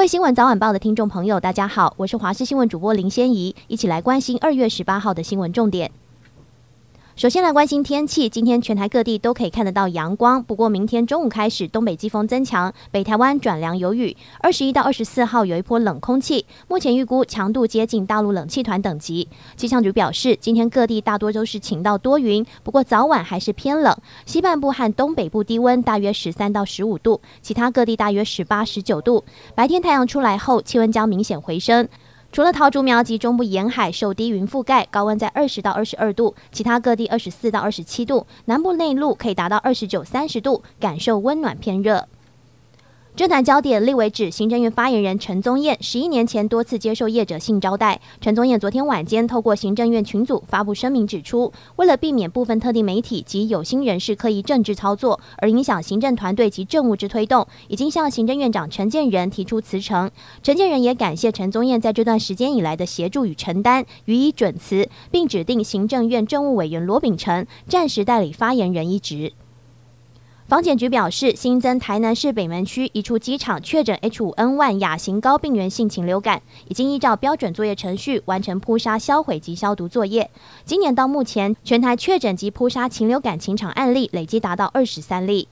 各位新闻早晚报的听众朋友，大家好，我是华视新闻主播林仙怡，一起来关心二月十八号的新闻重点。首先来关心天气，今天全台各地都可以看得到阳光，不过明天中午开始东北季风增强，北台湾转凉有雨。二十一到二十四号有一波冷空气，目前预估强度接近大陆冷气团等级。气象局表示，今天各地大多都是晴到多云，不过早晚还是偏冷，西半部和东北部低温大约十三到十五度，其他各地大约十八、十九度。白天太阳出来后，气温将明显回升。除了桃竹苗及中部沿海受低云覆盖，高温在二十到二十二度，其他各地二十四到二十七度，南部内陆可以达到二十九、三十度，感受温暖偏热。政坛焦点，立委指行政院发言人陈宗彦十一年前多次接受业者性招待。陈宗彦昨天晚间透过行政院群组发布声明，指出为了避免部分特定媒体及有心人士刻意政治操作而影响行政团队及政务之推动，已经向行政院长陈建仁提出辞呈。陈建仁也感谢陈宗彦在这段时间以来的协助与承担，予以准辞，并指定行政院政务委员罗秉成暂时代理发言人一职。防检局表示，新增台南市北门区一处机场确诊 H5N1 亚型高病原性禽流感，已经依照标准作业程序完成扑杀、销毁及消毒作业。今年到目前，全台确诊及扑杀禽流感禽场案例累计达到二十三例。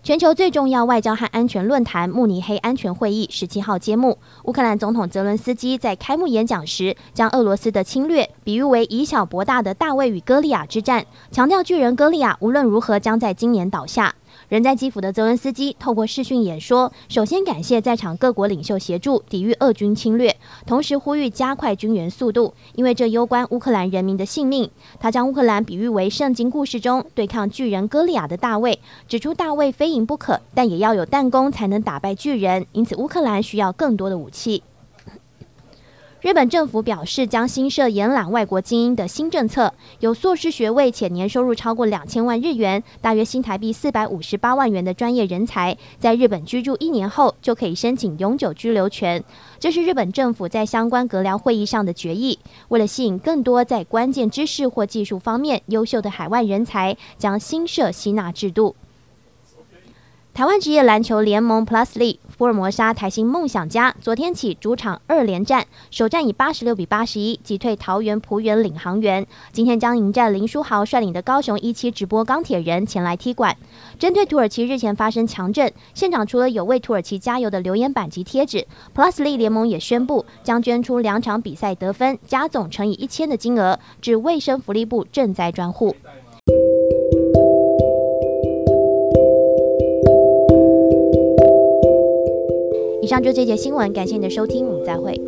全球最重要外交和安全论坛慕尼黑安全会议十七号揭幕。乌克兰总统泽伦斯基在开幕演讲时，将俄罗斯的侵略比喻为以小博大的大卫与歌利亚之战，强调巨人歌利亚无论如何将在今年倒下。人在基辅的泽伦斯基透过视讯演说，首先感谢在场各国领袖协助抵御俄军侵略，同时呼吁加快军援速度，因为这攸关乌克兰人民的性命。他将乌克兰比喻为圣经故事中对抗巨人歌利亚的大卫，指出大卫非赢不可，但也要有弹弓才能打败巨人，因此乌克兰需要更多的武器。日本政府表示，将新设延揽外国精英的新政策，有硕士学位且年收入超过两千万日元（大约新台币四百五十八万元）的专业人才，在日本居住一年后就可以申请永久居留权。这是日本政府在相关阁僚会议上的决议。为了吸引更多在关键知识或技术方面优秀的海外人才，将新设吸纳制度。台湾职业篮球联盟 Plus League 福尔摩沙台新梦想家昨天起主场二连战，首战以八十六比八十一击退桃园璞园领航员。今天将迎战林书豪率领的高雄一期直播钢铁人前来踢馆。针对土耳其日前发生强震，现场除了有为土耳其加油的留言板及贴纸，Plus 力联盟也宣布将捐出两场比赛得分加总乘以一千的金额至卫生福利部賑灾专户。以上就这节新闻，感谢你的收听，我们再会。